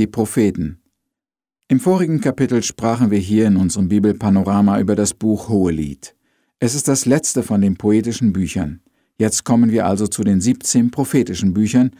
Die Propheten. Im vorigen Kapitel sprachen wir hier in unserem Bibelpanorama über das Buch Hohelied. Es ist das letzte von den poetischen Büchern. Jetzt kommen wir also zu den 17 prophetischen Büchern,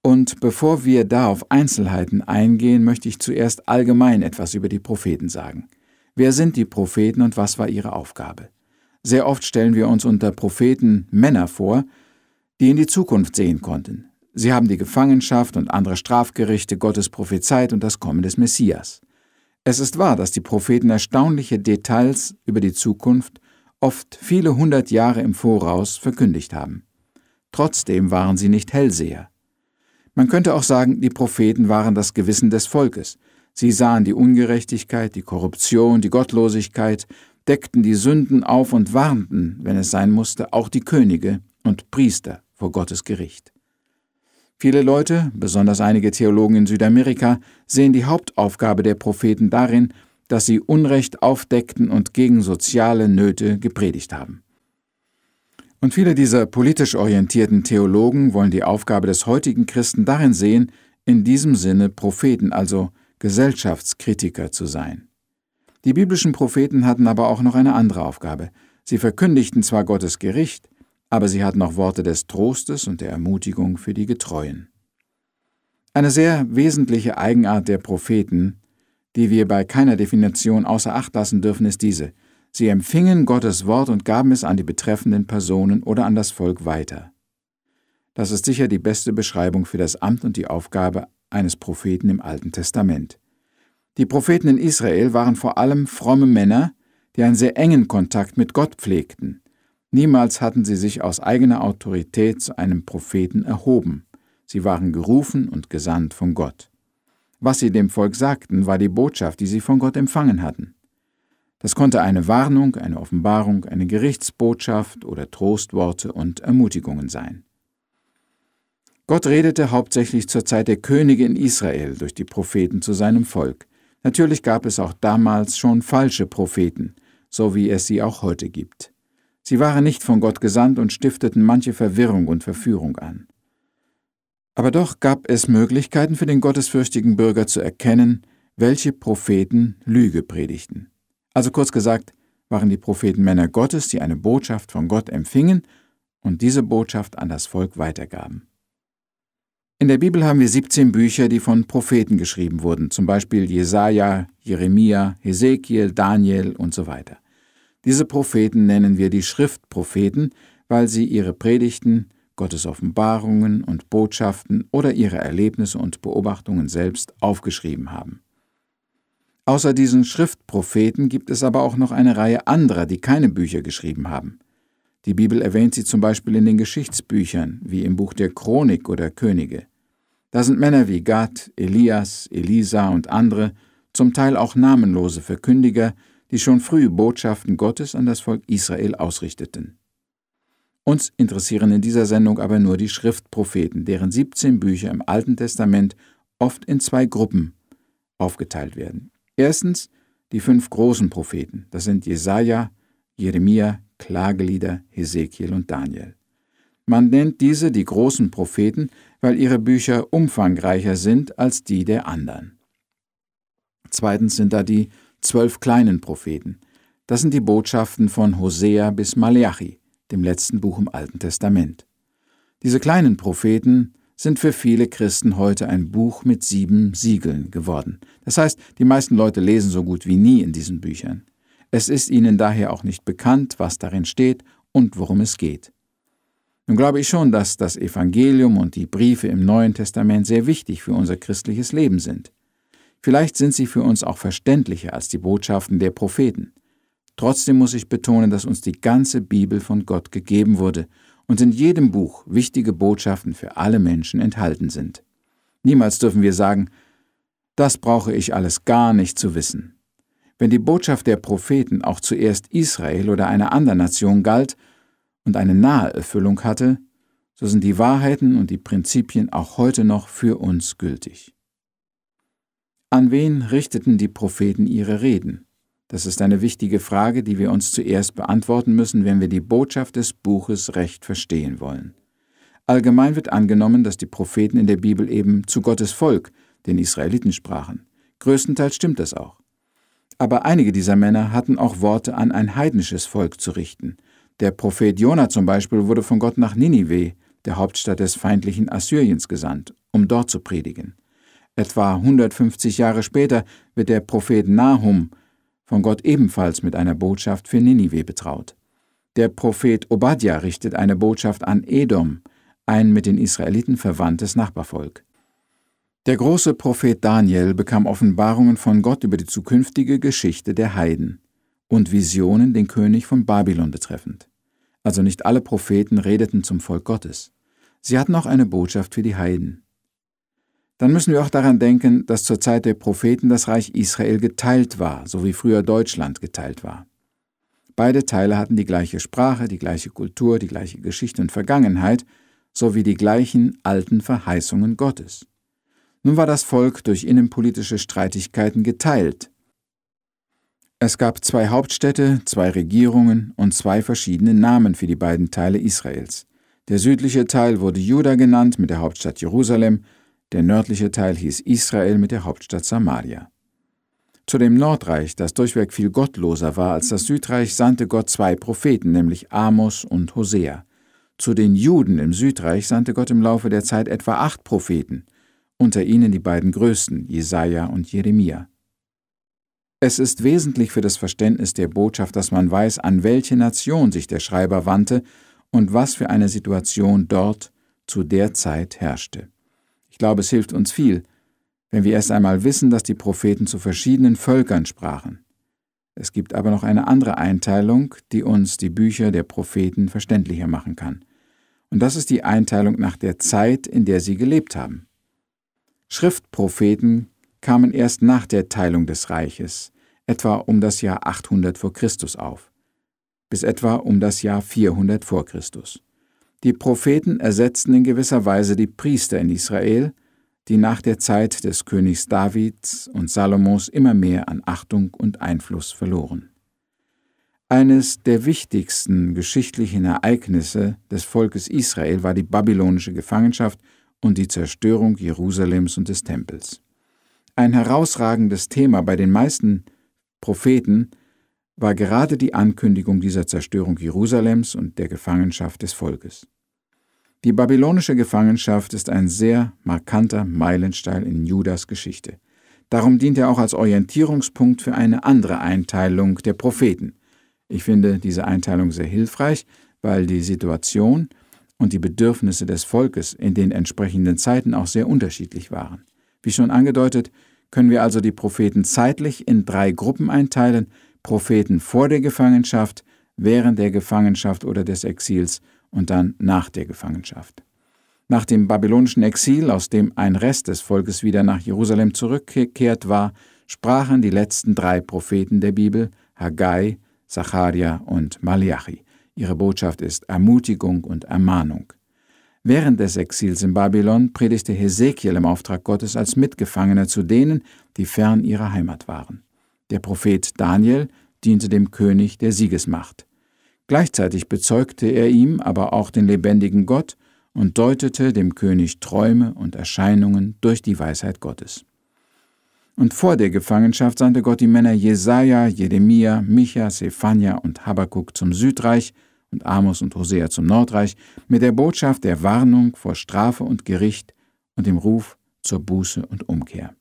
und bevor wir da auf Einzelheiten eingehen, möchte ich zuerst allgemein etwas über die Propheten sagen. Wer sind die Propheten und was war ihre Aufgabe? Sehr oft stellen wir uns unter Propheten Männer vor, die in die Zukunft sehen konnten. Sie haben die Gefangenschaft und andere Strafgerichte Gottes prophezeit und das Kommen des Messias. Es ist wahr, dass die Propheten erstaunliche Details über die Zukunft oft viele hundert Jahre im Voraus verkündigt haben. Trotzdem waren sie nicht Hellseher. Man könnte auch sagen, die Propheten waren das Gewissen des Volkes. Sie sahen die Ungerechtigkeit, die Korruption, die Gottlosigkeit, deckten die Sünden auf und warnten, wenn es sein musste, auch die Könige und Priester vor Gottes Gericht. Viele Leute, besonders einige Theologen in Südamerika, sehen die Hauptaufgabe der Propheten darin, dass sie Unrecht aufdeckten und gegen soziale Nöte gepredigt haben. Und viele dieser politisch orientierten Theologen wollen die Aufgabe des heutigen Christen darin sehen, in diesem Sinne Propheten, also Gesellschaftskritiker zu sein. Die biblischen Propheten hatten aber auch noch eine andere Aufgabe. Sie verkündigten zwar Gottes Gericht, aber sie hatten auch Worte des Trostes und der Ermutigung für die Getreuen. Eine sehr wesentliche Eigenart der Propheten, die wir bei keiner Definition außer Acht lassen dürfen, ist diese. Sie empfingen Gottes Wort und gaben es an die betreffenden Personen oder an das Volk weiter. Das ist sicher die beste Beschreibung für das Amt und die Aufgabe eines Propheten im Alten Testament. Die Propheten in Israel waren vor allem fromme Männer, die einen sehr engen Kontakt mit Gott pflegten. Niemals hatten sie sich aus eigener Autorität zu einem Propheten erhoben. Sie waren gerufen und gesandt von Gott. Was sie dem Volk sagten, war die Botschaft, die sie von Gott empfangen hatten. Das konnte eine Warnung, eine Offenbarung, eine Gerichtsbotschaft oder Trostworte und Ermutigungen sein. Gott redete hauptsächlich zur Zeit der Könige in Israel durch die Propheten zu seinem Volk. Natürlich gab es auch damals schon falsche Propheten, so wie es sie auch heute gibt. Sie waren nicht von Gott gesandt und stifteten manche Verwirrung und Verführung an. Aber doch gab es Möglichkeiten für den gottesfürchtigen Bürger zu erkennen, welche Propheten Lüge predigten. Also kurz gesagt, waren die Propheten Männer Gottes, die eine Botschaft von Gott empfingen und diese Botschaft an das Volk weitergaben. In der Bibel haben wir 17 Bücher, die von Propheten geschrieben wurden, zum Beispiel Jesaja, Jeremia, Hesekiel, Daniel und so weiter. Diese Propheten nennen wir die Schriftpropheten, weil sie ihre Predigten, Gottes Offenbarungen und Botschaften oder ihre Erlebnisse und Beobachtungen selbst aufgeschrieben haben. Außer diesen Schriftpropheten gibt es aber auch noch eine Reihe anderer, die keine Bücher geschrieben haben. Die Bibel erwähnt sie zum Beispiel in den Geschichtsbüchern, wie im Buch der Chronik oder Könige. Da sind Männer wie Gad, Elias, Elisa und andere, zum Teil auch namenlose Verkündiger, die schon früh Botschaften Gottes an das Volk Israel ausrichteten. Uns interessieren in dieser Sendung aber nur die Schriftpropheten, deren 17 Bücher im Alten Testament oft in zwei Gruppen aufgeteilt werden. Erstens die fünf großen Propheten, das sind Jesaja, Jeremia, Klagelieder, Hesekiel und Daniel. Man nennt diese die großen Propheten, weil ihre Bücher umfangreicher sind als die der anderen. Zweitens sind da die zwölf kleinen Propheten. Das sind die Botschaften von Hosea bis Maleachi, dem letzten Buch im Alten Testament. Diese kleinen Propheten sind für viele Christen heute ein Buch mit sieben Siegeln geworden. Das heißt, die meisten Leute lesen so gut wie nie in diesen Büchern. Es ist ihnen daher auch nicht bekannt, was darin steht und worum es geht. Nun glaube ich schon, dass das Evangelium und die Briefe im Neuen Testament sehr wichtig für unser christliches Leben sind. Vielleicht sind sie für uns auch verständlicher als die Botschaften der Propheten. Trotzdem muss ich betonen, dass uns die ganze Bibel von Gott gegeben wurde und in jedem Buch wichtige Botschaften für alle Menschen enthalten sind. Niemals dürfen wir sagen, das brauche ich alles gar nicht zu wissen. Wenn die Botschaft der Propheten auch zuerst Israel oder einer anderen Nation galt und eine nahe Erfüllung hatte, so sind die Wahrheiten und die Prinzipien auch heute noch für uns gültig. An wen richteten die Propheten ihre Reden? Das ist eine wichtige Frage, die wir uns zuerst beantworten müssen, wenn wir die Botschaft des Buches recht verstehen wollen. Allgemein wird angenommen, dass die Propheten in der Bibel eben zu Gottes Volk, den Israeliten sprachen. Größtenteils stimmt das auch. Aber einige dieser Männer hatten auch Worte an ein heidnisches Volk zu richten. Der Prophet Jona zum Beispiel wurde von Gott nach Ninive, der Hauptstadt des feindlichen Assyriens, gesandt, um dort zu predigen. Etwa 150 Jahre später wird der Prophet Nahum von Gott ebenfalls mit einer Botschaft für Ninive betraut. Der Prophet Obadja richtet eine Botschaft an Edom, ein mit den Israeliten verwandtes Nachbarvolk. Der große Prophet Daniel bekam Offenbarungen von Gott über die zukünftige Geschichte der Heiden und Visionen den König von Babylon betreffend. Also nicht alle Propheten redeten zum Volk Gottes. Sie hatten auch eine Botschaft für die Heiden. Dann müssen wir auch daran denken, dass zur Zeit der Propheten das Reich Israel geteilt war, so wie früher Deutschland geteilt war. Beide Teile hatten die gleiche Sprache, die gleiche Kultur, die gleiche Geschichte und Vergangenheit, sowie die gleichen alten Verheißungen Gottes. Nun war das Volk durch innenpolitische Streitigkeiten geteilt. Es gab zwei Hauptstädte, zwei Regierungen und zwei verschiedene Namen für die beiden Teile Israels. Der südliche Teil wurde Juda genannt mit der Hauptstadt Jerusalem, der nördliche Teil hieß Israel mit der Hauptstadt Samaria. Zu dem Nordreich, das durchweg viel gottloser war als das Südreich, sandte Gott zwei Propheten, nämlich Amos und Hosea. Zu den Juden im Südreich sandte Gott im Laufe der Zeit etwa acht Propheten, unter ihnen die beiden größten, Jesaja und Jeremia. Es ist wesentlich für das Verständnis der Botschaft, dass man weiß, an welche Nation sich der Schreiber wandte und was für eine Situation dort zu der Zeit herrschte. Ich glaube, es hilft uns viel, wenn wir erst einmal wissen, dass die Propheten zu verschiedenen Völkern sprachen. Es gibt aber noch eine andere Einteilung, die uns die Bücher der Propheten verständlicher machen kann. Und das ist die Einteilung nach der Zeit, in der sie gelebt haben. Schriftpropheten kamen erst nach der Teilung des Reiches, etwa um das Jahr 800 vor Christus auf, bis etwa um das Jahr 400 vor Christus. Die Propheten ersetzten in gewisser Weise die Priester in Israel, die nach der Zeit des Königs Davids und Salomos immer mehr an Achtung und Einfluss verloren. Eines der wichtigsten geschichtlichen Ereignisse des Volkes Israel war die babylonische Gefangenschaft und die Zerstörung Jerusalems und des Tempels. Ein herausragendes Thema bei den meisten Propheten war gerade die Ankündigung dieser Zerstörung Jerusalems und der Gefangenschaft des Volkes. Die babylonische Gefangenschaft ist ein sehr markanter Meilenstein in Judas Geschichte. Darum dient er auch als Orientierungspunkt für eine andere Einteilung der Propheten, ich finde diese Einteilung sehr hilfreich, weil die Situation und die Bedürfnisse des Volkes in den entsprechenden Zeiten auch sehr unterschiedlich waren. Wie schon angedeutet, können wir also die Propheten zeitlich in drei Gruppen einteilen, Propheten vor der Gefangenschaft, während der Gefangenschaft oder des Exils und dann nach der Gefangenschaft. Nach dem babylonischen Exil, aus dem ein Rest des Volkes wieder nach Jerusalem zurückgekehrt war, sprachen die letzten drei Propheten der Bibel, Haggai, Zacharia und Malachi. Ihre Botschaft ist Ermutigung und Ermahnung. Während des Exils in Babylon predigte Hesekiel im Auftrag Gottes als Mitgefangener zu denen, die fern ihrer Heimat waren. Der Prophet Daniel diente dem König der Siegesmacht. Gleichzeitig bezeugte er ihm aber auch den lebendigen Gott und deutete dem König Träume und Erscheinungen durch die Weisheit Gottes. Und vor der Gefangenschaft sandte Gott die Männer Jesaja, Jeremia, Micha, Sephania und Habakuk zum Südreich und Amos und Hosea zum Nordreich mit der Botschaft der Warnung vor Strafe und Gericht und dem Ruf zur Buße und Umkehr.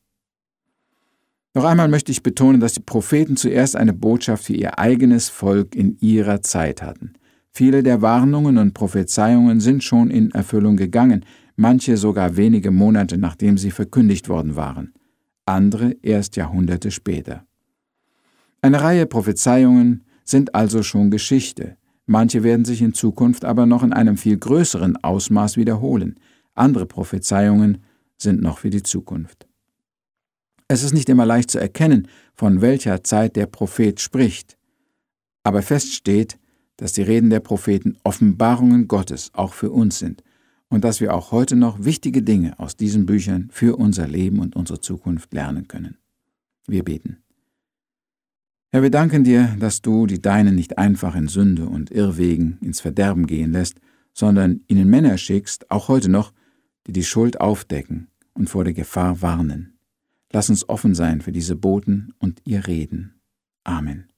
Noch einmal möchte ich betonen, dass die Propheten zuerst eine Botschaft für ihr eigenes Volk in ihrer Zeit hatten. Viele der Warnungen und Prophezeiungen sind schon in Erfüllung gegangen, manche sogar wenige Monate nachdem sie verkündigt worden waren andere erst Jahrhunderte später. Eine Reihe Prophezeiungen sind also schon Geschichte, manche werden sich in Zukunft aber noch in einem viel größeren Ausmaß wiederholen, andere Prophezeiungen sind noch für die Zukunft. Es ist nicht immer leicht zu erkennen, von welcher Zeit der Prophet spricht, aber fest steht, dass die Reden der Propheten Offenbarungen Gottes auch für uns sind und dass wir auch heute noch wichtige Dinge aus diesen Büchern für unser Leben und unsere Zukunft lernen können. Wir beten. Herr, wir danken dir, dass du die Deinen nicht einfach in Sünde und Irrwegen ins Verderben gehen lässt, sondern ihnen Männer schickst, auch heute noch, die die Schuld aufdecken und vor der Gefahr warnen. Lass uns offen sein für diese Boten und ihr Reden. Amen.